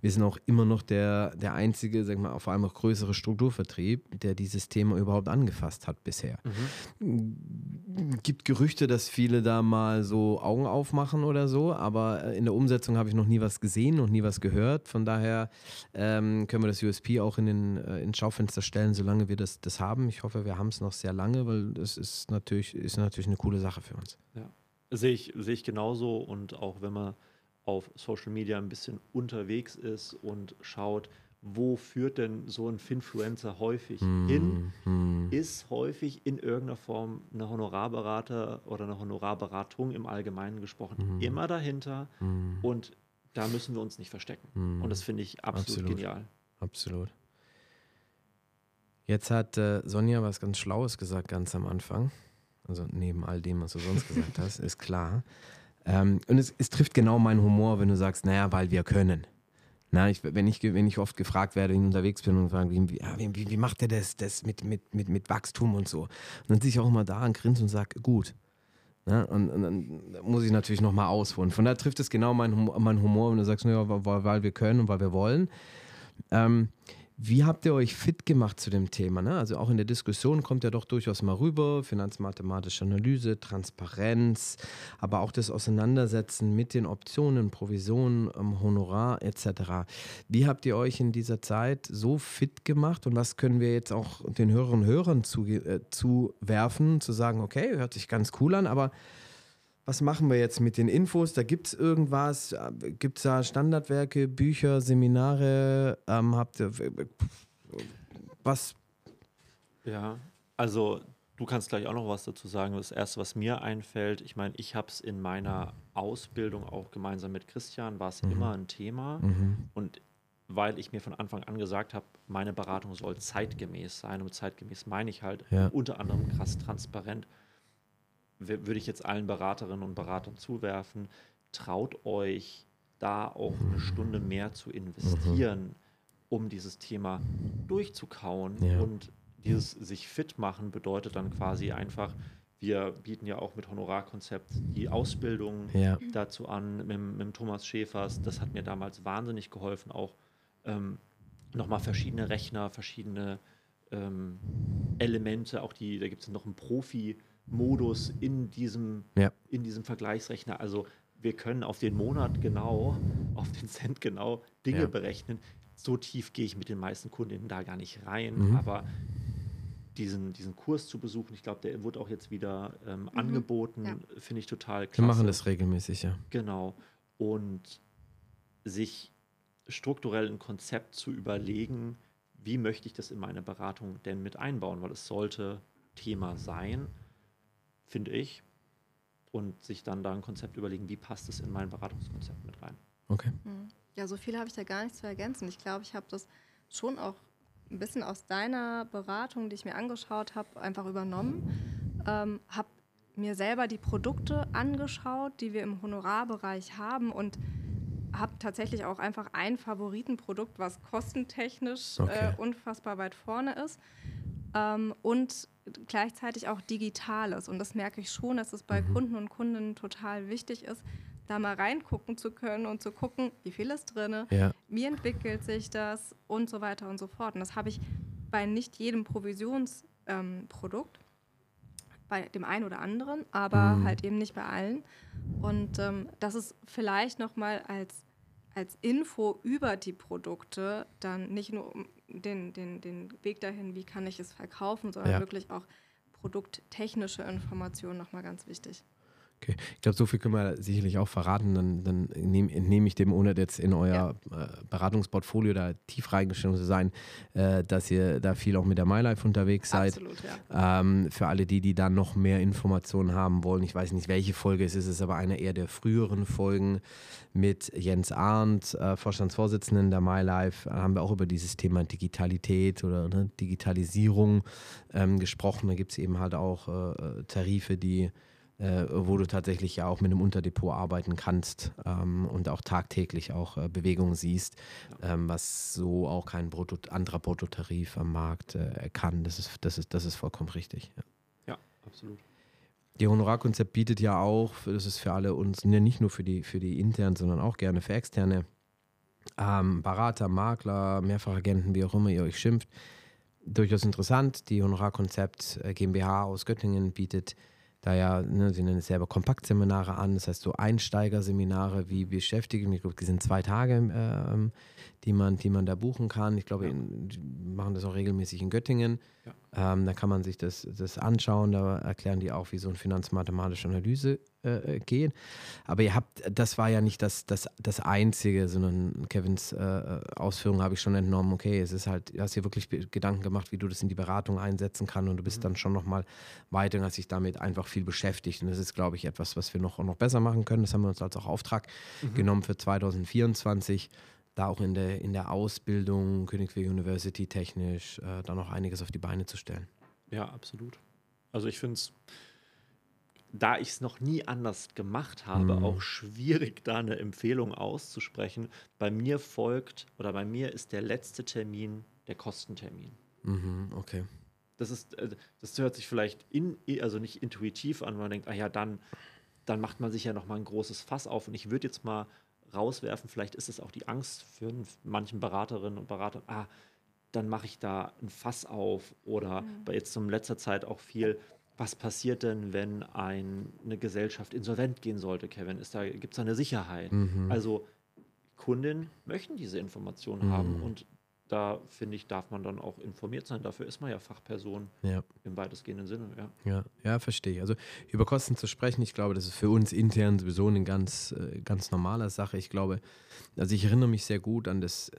Wir sind auch immer noch der, der einzige, sag mal, vor allem auch größere Strukturvertrieb, der dieses Thema überhaupt angefasst hat bisher. Mhm. Gibt Gerüchte, dass viele da mal so Augen aufmachen oder so, aber äh, in der Umsetzung habe ich noch nie was gesehen und nie was gehört. Von daher ähm, können wir das USP auch in den äh, ins Schaufenster stellen, solange wir das, das haben. Ich hoffe, wir haben es noch sehr lange, weil ist ist natürlich, ist natürlich eine coole Sache für uns. Ja. Sehe ich, sehe ich genauso und auch wenn man auf Social Media ein bisschen unterwegs ist und schaut, wo führt denn so ein Finfluencer häufig mm, hin, mm. ist häufig in irgendeiner Form eine Honorarberater oder eine Honorarberatung im Allgemeinen gesprochen mm. immer dahinter hm. und da müssen wir uns nicht verstecken. Hm. Und das finde ich absolut, absolut, genial. Absolut. Jetzt hat äh, Sonja was ganz Schlaues gesagt, ganz am Anfang. Also neben all dem, was du sonst gesagt hast, ist klar. Ähm, und es, es, trifft genau meinen Humor, wenn du sagst, naja, weil wir können. Na, ich, wenn, ich, wenn ich oft gefragt werde, wenn ich unterwegs bin und frage, wie, wie, wie macht der das, das mit, mit, mit, mit Wachstum und so? Und dann sehe ich auch immer da und grinse und sage, gut. Na, und, und, dann muss ich natürlich nochmal ausholen. Von daher trifft es genau meinen mein Humor, wenn du sagst, naja, weil, weil wir können und weil wir wollen. Ähm, wie habt ihr euch fit gemacht zu dem Thema? Ne? Also auch in der Diskussion kommt ja doch durchaus mal rüber, finanzmathematische Analyse, Transparenz, aber auch das Auseinandersetzen mit den Optionen, Provisionen, ähm, Honorar etc. Wie habt ihr euch in dieser Zeit so fit gemacht und was können wir jetzt auch den Hörerinnen und Hörern zu, äh, zuwerfen, zu sagen, okay, hört sich ganz cool an, aber was machen wir jetzt mit den Infos? Da gibt es irgendwas, gibt es da Standardwerke, Bücher, Seminare? Ähm, habt ihr was? Ja, also du kannst gleich auch noch was dazu sagen. Das Erste, was mir einfällt, ich meine, ich habe es in meiner Ausbildung auch gemeinsam mit Christian, war es mhm. immer ein Thema. Mhm. Und weil ich mir von Anfang an gesagt habe, meine Beratung soll zeitgemäß sein. Und zeitgemäß meine ich halt ja. unter anderem krass transparent würde ich jetzt allen Beraterinnen und Beratern zuwerfen, traut euch da auch eine Stunde mehr zu investieren, mhm. um dieses Thema durchzukauen. Ja. Und dieses sich fit machen bedeutet dann quasi einfach, wir bieten ja auch mit Honorarkonzept die Ausbildung ja. dazu an, mit, mit Thomas Schäfers. Das hat mir damals wahnsinnig geholfen, auch ähm, nochmal verschiedene Rechner, verschiedene ähm, Elemente, auch die, da gibt es noch einen Profi-Modus in diesem, ja. in diesem Vergleichsrechner. Also wir können auf den Monat genau, auf den Cent genau Dinge ja. berechnen. So tief gehe ich mit den meisten Kundinnen da gar nicht rein, mhm. aber diesen, diesen Kurs zu besuchen, ich glaube, der wurde auch jetzt wieder ähm, mhm. angeboten, ja. finde ich total klasse. Wir machen das regelmäßig, ja. Genau. Und sich strukturell ein Konzept zu überlegen, wie möchte ich das in meine Beratung denn mit einbauen, weil es sollte Thema sein, finde ich, und sich dann da ein Konzept überlegen, wie passt es in mein Beratungskonzept mit rein. Okay. Hm. Ja, so viel habe ich da gar nicht zu ergänzen. Ich glaube, ich habe das schon auch ein bisschen aus deiner Beratung, die ich mir angeschaut habe, einfach übernommen. Ähm, habe mir selber die Produkte angeschaut, die wir im Honorarbereich haben und habe tatsächlich auch einfach ein Favoritenprodukt, was kostentechnisch okay. äh, unfassbar weit vorne ist ähm, und gleichzeitig auch digitales. Und das merke ich schon, dass es bei mhm. Kunden und Kundinnen total wichtig ist, da mal reingucken zu können und zu gucken, wie viel ist drin, ja. wie entwickelt sich das und so weiter und so fort. Und das habe ich bei nicht jedem Provisionsprodukt, ähm, bei dem einen oder anderen, aber mhm. halt eben nicht bei allen. Und ähm, das ist vielleicht nochmal als, als Info über die Produkte dann nicht nur den, den, den Weg dahin, wie kann ich es verkaufen, sondern ja. wirklich auch produkttechnische Informationen nochmal ganz wichtig. Okay, ich glaube, so viel können wir sicherlich auch verraten. Dann, dann entnehme, entnehme ich dem, ohne jetzt in euer ja. äh, Beratungsportfolio da tief reingestellt zu sein, äh, dass ihr da viel auch mit der MyLife unterwegs seid. Absolut, ja. Ähm, für alle die, die da noch mehr Informationen haben wollen, ich weiß nicht, welche Folge es ist, es ist aber eine eher der früheren Folgen mit Jens Arndt, äh, Vorstandsvorsitzenden der MyLife, Da haben wir auch über dieses Thema Digitalität oder ne, Digitalisierung ähm, gesprochen. Da gibt es eben halt auch äh, Tarife, die äh, wo du tatsächlich ja auch mit einem Unterdepot arbeiten kannst ähm, und auch tagtäglich auch äh, Bewegungen siehst, ähm, was so auch kein Brutto, anderer Bruttotarif am Markt äh, kann. Das ist, das, ist, das ist vollkommen richtig. Ja, ja absolut. Die Honorarkonzept bietet ja auch, das ist für alle uns, ne, nicht nur für die, für die internen, sondern auch gerne für externe ähm, Berater, Makler, Mehrfachagenten, wie auch immer ihr euch schimpft. Durchaus interessant. Die Honorarkonzept äh, GmbH aus Göttingen bietet da ja, ne, sie nennen es selber Kompaktseminare an, das heißt so Einsteigerseminare, wie beschäftige ich mich, die sind zwei Tage, äh, die, man, die man da buchen kann. Ich glaube, ja. die machen das auch regelmäßig in Göttingen. Ja. Ähm, da kann man sich das, das anschauen, da erklären die auch, wie so eine finanzmathematische Analyse äh, geht. Aber ihr habt, das war ja nicht das, das, das Einzige, sondern Kevins äh, Ausführungen habe ich schon entnommen, okay, es ist halt, du hast dir wirklich Gedanken gemacht, wie du das in die Beratung einsetzen kannst und du bist mhm. dann schon nochmal weiter und hast dich damit einfach viel beschäftigt. Und das ist, glaube ich, etwas, was wir noch, noch besser machen können. Das haben wir uns als auch Auftrag mhm. genommen für 2024 da auch in der, in der Ausbildung, Königsweg University technisch, äh, da noch einiges auf die Beine zu stellen. Ja, absolut. Also ich finde es, da ich es noch nie anders gemacht habe, mhm. auch schwierig, da eine Empfehlung auszusprechen. Bei mir folgt oder bei mir ist der letzte Termin der Kostentermin. Mhm, okay. Das ist, äh, das hört sich vielleicht in, also nicht intuitiv an, man denkt, ah ja, dann, dann macht man sich ja noch mal ein großes Fass auf. Und ich würde jetzt mal rauswerfen. Vielleicht ist es auch die Angst für manchen Beraterinnen und Beratern, ah, dann mache ich da ein Fass auf oder mhm. bei jetzt zum letzter Zeit auch viel, was passiert denn, wenn ein, eine Gesellschaft insolvent gehen sollte, Kevin? da, gibt es da eine Sicherheit? Mhm. Also Kundinnen möchten diese Informationen mhm. haben und da finde ich, darf man dann auch informiert sein. Dafür ist man ja Fachperson ja. im weitestgehenden Sinne. Ja. ja, ja, verstehe ich. Also über Kosten zu sprechen, ich glaube, das ist für uns intern sowieso eine ganz, äh, ganz normale Sache. Ich glaube, also ich erinnere mich sehr gut an, das,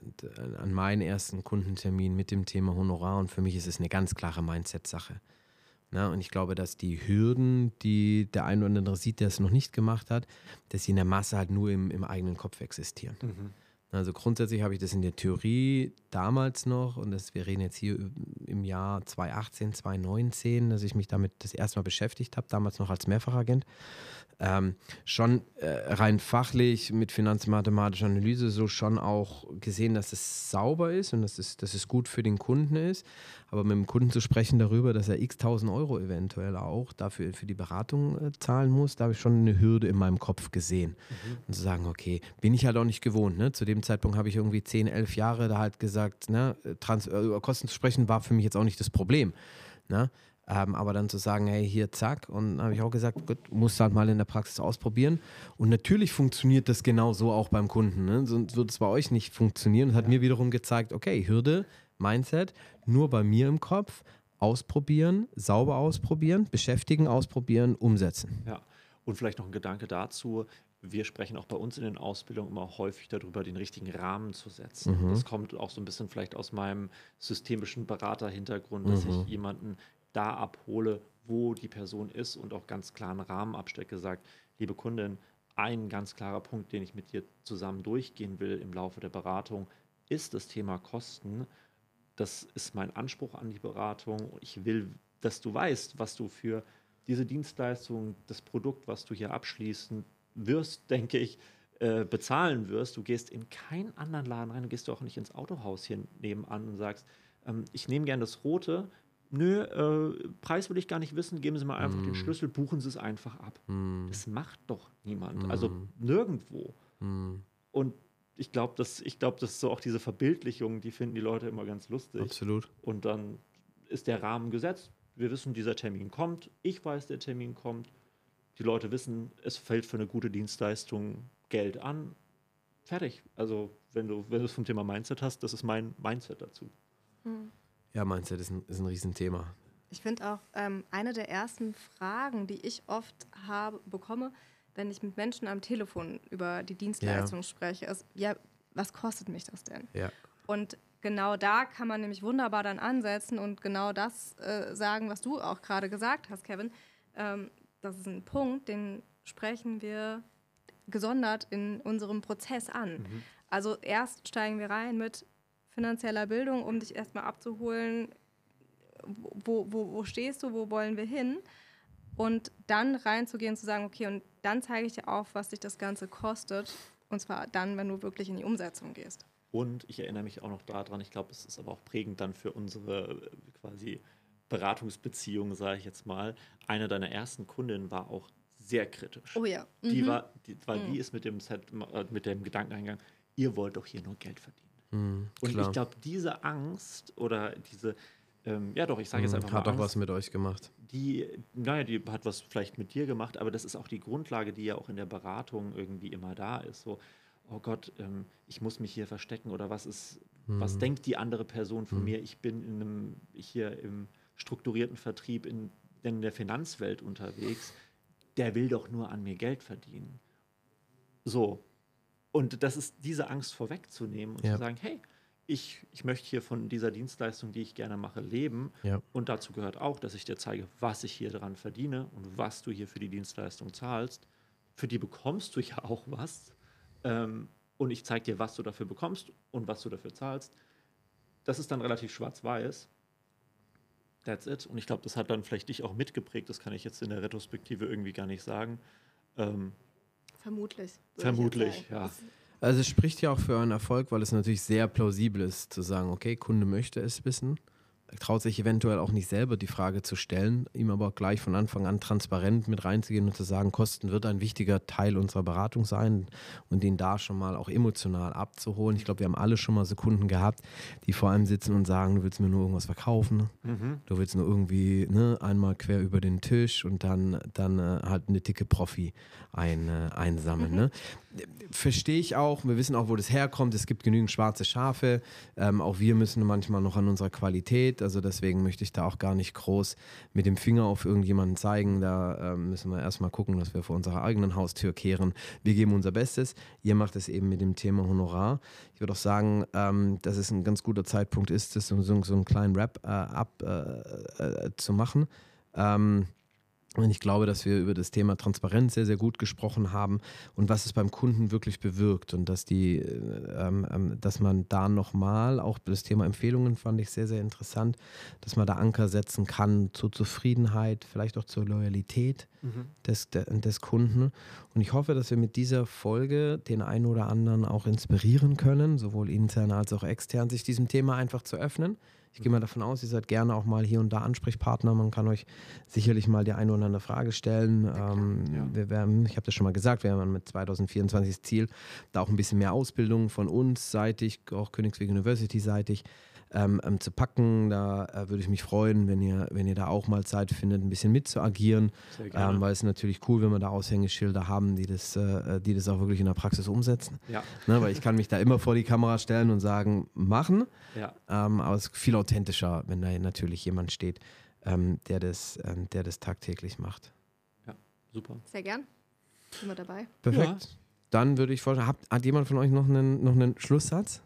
an meinen ersten Kundentermin mit dem Thema Honorar und für mich ist es eine ganz klare Mindset-Sache. Na, und ich glaube, dass die Hürden, die der eine oder andere sieht, der es noch nicht gemacht hat, dass sie in der Masse halt nur im, im eigenen Kopf existieren. Mhm. Also grundsätzlich habe ich das in der Theorie damals noch, und das, wir reden jetzt hier im Jahr 2018, 2019, dass ich mich damit das erste Mal beschäftigt habe, damals noch als Mehrfachagent ähm, schon äh, rein fachlich mit finanzmathematischer Analyse so schon auch gesehen, dass es sauber ist und dass es, dass es gut für den Kunden ist. Aber mit dem Kunden zu sprechen darüber, dass er x tausend Euro eventuell auch dafür für die Beratung äh, zahlen muss, da habe ich schon eine Hürde in meinem Kopf gesehen. Mhm. Und zu sagen, okay, bin ich halt auch nicht gewohnt. Ne? Zu dem Zeitpunkt habe ich irgendwie 10, 11 Jahre da halt gesagt, ne, Trans äh, über Kosten zu sprechen war für mich jetzt auch nicht das Problem. Ne? Ähm, aber dann zu sagen, hey, hier, zack, und dann habe ich auch gesagt, gut, musst halt mal in der Praxis ausprobieren. Und natürlich funktioniert das genau so auch beim Kunden. Ne? Sonst würde es bei euch nicht funktionieren. Und hat ja. mir wiederum gezeigt, okay, Hürde, Mindset, nur bei mir im Kopf, ausprobieren, sauber ausprobieren, beschäftigen, ausprobieren, umsetzen. Ja, und vielleicht noch ein Gedanke dazu. Wir sprechen auch bei uns in den Ausbildungen immer häufig darüber, den richtigen Rahmen zu setzen. Mhm. Das kommt auch so ein bisschen vielleicht aus meinem systemischen Beraterhintergrund, dass mhm. ich jemanden da abhole, wo die Person ist und auch ganz klaren Rahmen abstecke, sagt, liebe Kundin, ein ganz klarer Punkt, den ich mit dir zusammen durchgehen will im Laufe der Beratung, ist das Thema Kosten. Das ist mein Anspruch an die Beratung. Ich will, dass du weißt, was du für diese Dienstleistung, das Produkt, was du hier abschließen wirst, denke ich, äh, bezahlen wirst. Du gehst in keinen anderen Laden rein, du gehst auch nicht ins Autohaus hier nebenan und sagst, ähm, ich nehme gerne das Rote, nö, äh, Preis will ich gar nicht wissen, geben Sie mal einfach mm. den Schlüssel, buchen Sie es einfach ab. Mm. Das macht doch niemand. Mm. Also nirgendwo. Mm. Und ich glaube, dass ich glaube, dass so auch diese Verbildlichung, die finden die Leute immer ganz lustig. Absolut. Und dann ist der Rahmen gesetzt. Wir wissen, dieser Termin kommt. Ich weiß, der Termin kommt. Die Leute wissen, es fällt für eine gute Dienstleistung Geld an. Fertig. Also, wenn du, wenn du es vom Thema Mindset hast, das ist mein Mindset dazu. Mhm. Ja, Mindset ist ein, ist ein Riesenthema. Ich finde auch, ähm, eine der ersten Fragen, die ich oft habe, bekomme, wenn ich mit Menschen am Telefon über die Dienstleistung ja. spreche, ist, ja, was kostet mich das denn? Ja. Und genau da kann man nämlich wunderbar dann ansetzen und genau das äh, sagen, was du auch gerade gesagt hast, Kevin. Ähm, das ist ein Punkt, den sprechen wir gesondert in unserem Prozess an. Mhm. Also erst steigen wir rein mit, finanzieller Bildung, um dich erstmal abzuholen, wo, wo, wo stehst du, wo wollen wir hin? Und dann reinzugehen, zu sagen, okay, und dann zeige ich dir auf, was dich das Ganze kostet. Und zwar dann, wenn du wirklich in die Umsetzung gehst. Und ich erinnere mich auch noch daran, ich glaube, es ist aber auch prägend dann für unsere äh, quasi Beratungsbeziehung, sage ich jetzt mal. Eine deiner ersten Kundinnen war auch sehr kritisch. Oh ja. Mhm. Die war, die, weil mhm. die ist mit dem, Set, äh, mit dem Gedanken eingegangen, ihr wollt doch hier nur Geld verdienen. Mhm, und ich glaube, diese Angst oder diese, ähm, ja doch, ich sage jetzt mhm, einfach hat mal. Hat auch was mit euch gemacht. Die, naja, die hat was vielleicht mit dir gemacht, aber das ist auch die Grundlage, die ja auch in der Beratung irgendwie immer da ist. So, oh Gott, ähm, ich muss mich hier verstecken oder was ist, mhm. was denkt die andere Person von mhm. mir? Ich bin in einem, hier im strukturierten Vertrieb in, in der Finanzwelt unterwegs. Der will doch nur an mir Geld verdienen. So, und das ist diese Angst vorwegzunehmen und ja. zu sagen, hey, ich, ich möchte hier von dieser Dienstleistung, die ich gerne mache, leben. Ja. Und dazu gehört auch, dass ich dir zeige, was ich hier dran verdiene und was du hier für die Dienstleistung zahlst. Für die bekommst du ja auch was. Ähm, und ich zeige dir, was du dafür bekommst und was du dafür zahlst. Das ist dann relativ schwarz-weiß. That's it. Und ich glaube, das hat dann vielleicht dich auch mitgeprägt. Das kann ich jetzt in der Retrospektive irgendwie gar nicht sagen. Ähm, Vermutlich. Vermutlich, ja. Also es spricht ja auch für euren Erfolg, weil es natürlich sehr plausibel ist, zu sagen, okay, Kunde möchte es wissen traut sich eventuell auch nicht selber die Frage zu stellen, ihm aber gleich von Anfang an transparent mit reinzugehen und zu sagen, Kosten wird ein wichtiger Teil unserer Beratung sein und den da schon mal auch emotional abzuholen. Ich glaube, wir haben alle schon mal Sekunden gehabt, die vor allem sitzen und sagen, du willst mir nur irgendwas verkaufen, mhm. du willst nur irgendwie ne, einmal quer über den Tisch und dann, dann äh, halt eine dicke Profi ein, äh, einsammeln. Mhm. Ne? Verstehe ich auch, wir wissen auch, wo das herkommt, es gibt genügend schwarze Schafe, ähm, auch wir müssen manchmal noch an unserer Qualität also deswegen möchte ich da auch gar nicht groß mit dem Finger auf irgendjemanden zeigen. Da äh, müssen wir erstmal gucken, dass wir vor unserer eigenen Haustür kehren. Wir geben unser Bestes. Ihr macht es eben mit dem Thema Honorar. Ich würde auch sagen, ähm, dass es ein ganz guter Zeitpunkt ist, das so, so einen kleinen Rap äh, ab äh, äh, zu machen. Ähm, Und ich glaube, dass wir über das Thema Transparenz sehr, sehr gut gesprochen haben und was es beim Kunden wirklich bewirkt und dass die, äh, ähm, ähm, dass man da nochmal, auch das Thema Empfehlungen fand ich sehr, sehr interessant, dass man da Anker setzen kann zur Zufriedenheit, vielleicht auch zur Loyalität mhm. des, des Kunden. Und ich hoffe, dass wir mit dieser Folge den einen oder anderen auch inspirieren können, sowohl intern als auch extern, sich diesem Thema einfach zu öffnen. Ich gehe mal davon aus, ihr seid gerne auch mal hier und da Ansprechpartner. Man kann euch sicherlich mal die eine oder andere Frage stellen. Ähm, ja. wir werden, ich habe das schon mal gesagt, wir haben mit 2024 das Ziel, da auch ein bisschen mehr Ausbildung von uns seitig, auch Königsweg University seitig ähm, ähm, zu packen. Da äh, würde ich mich freuen, wenn ihr, wenn ihr da auch mal Zeit findet, ein bisschen mitzuagieren. Ähm, weil es ist natürlich cool, wenn wir da Aushängeschilder haben, die das, äh, die das auch wirklich in der Praxis umsetzen. Ja. Ne, weil ich kann mich da immer vor die Kamera stellen und sagen, machen. Ja. Ähm, aber es ist viel authentischer, wenn da natürlich jemand steht, ähm, der, das, ähm, der das tagtäglich macht. Ja, super. Sehr gern. Immer dabei. Perfekt. Ja. Dann würde ich vorstellen, hat, hat jemand von euch noch einen, noch einen Schlusssatz?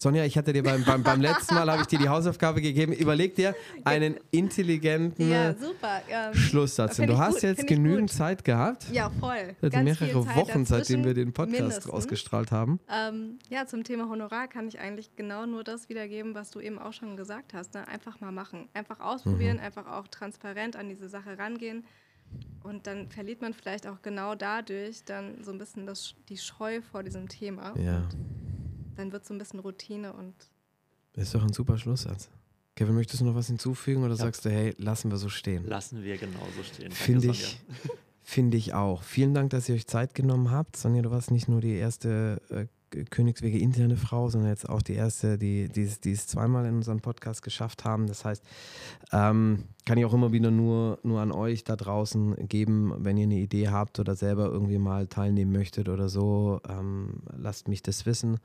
Sonja, ich hatte dir beim, beim, beim letzten Mal habe ich dir die Hausaufgabe gegeben. Überleg dir einen intelligenten ja, ähm, Schlusssatz. du hast gut, jetzt genügend Zeit gehabt. Ja, voll. Ganz mehrere Wochen, seitdem wir den Podcast mindestens. ausgestrahlt haben. Ähm, ja, zum Thema Honorar kann ich eigentlich genau nur das wiedergeben, was du eben auch schon gesagt hast. Ne? Einfach mal machen. Einfach ausprobieren, mhm. einfach auch transparent an diese Sache rangehen. Und dann verliert man vielleicht auch genau dadurch dann so ein bisschen das, die Scheu vor diesem Thema. Ja. Und dann wird es so ein bisschen Routine und. Das ist doch ein super Schlusssatz. Kevin, möchtest du noch was hinzufügen oder ja. sagst du, hey, lassen wir so stehen? Lassen wir genau so stehen. Finde ich, find ich auch. Vielen Dank, dass ihr euch Zeit genommen habt. Sonja, du warst nicht nur die erste äh, Königswege interne Frau, sondern jetzt auch die erste, die, die, die es zweimal in unserem Podcast geschafft haben. Das heißt, ähm, kann ich auch immer wieder nur, nur an euch da draußen geben, wenn ihr eine Idee habt oder selber irgendwie mal teilnehmen möchtet oder so, ähm, lasst mich das wissen.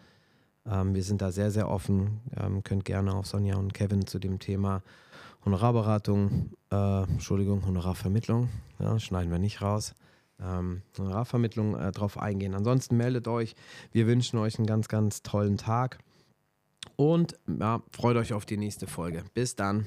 Ähm, wir sind da sehr, sehr offen. Ähm, könnt gerne auf Sonja und Kevin zu dem Thema Honorarberatung, äh, Entschuldigung, Honorarvermittlung, ja, schneiden wir nicht raus. Ähm, Honorarvermittlung äh, drauf eingehen. Ansonsten meldet euch. Wir wünschen euch einen ganz, ganz tollen Tag und ja, freut euch auf die nächste Folge. Bis dann.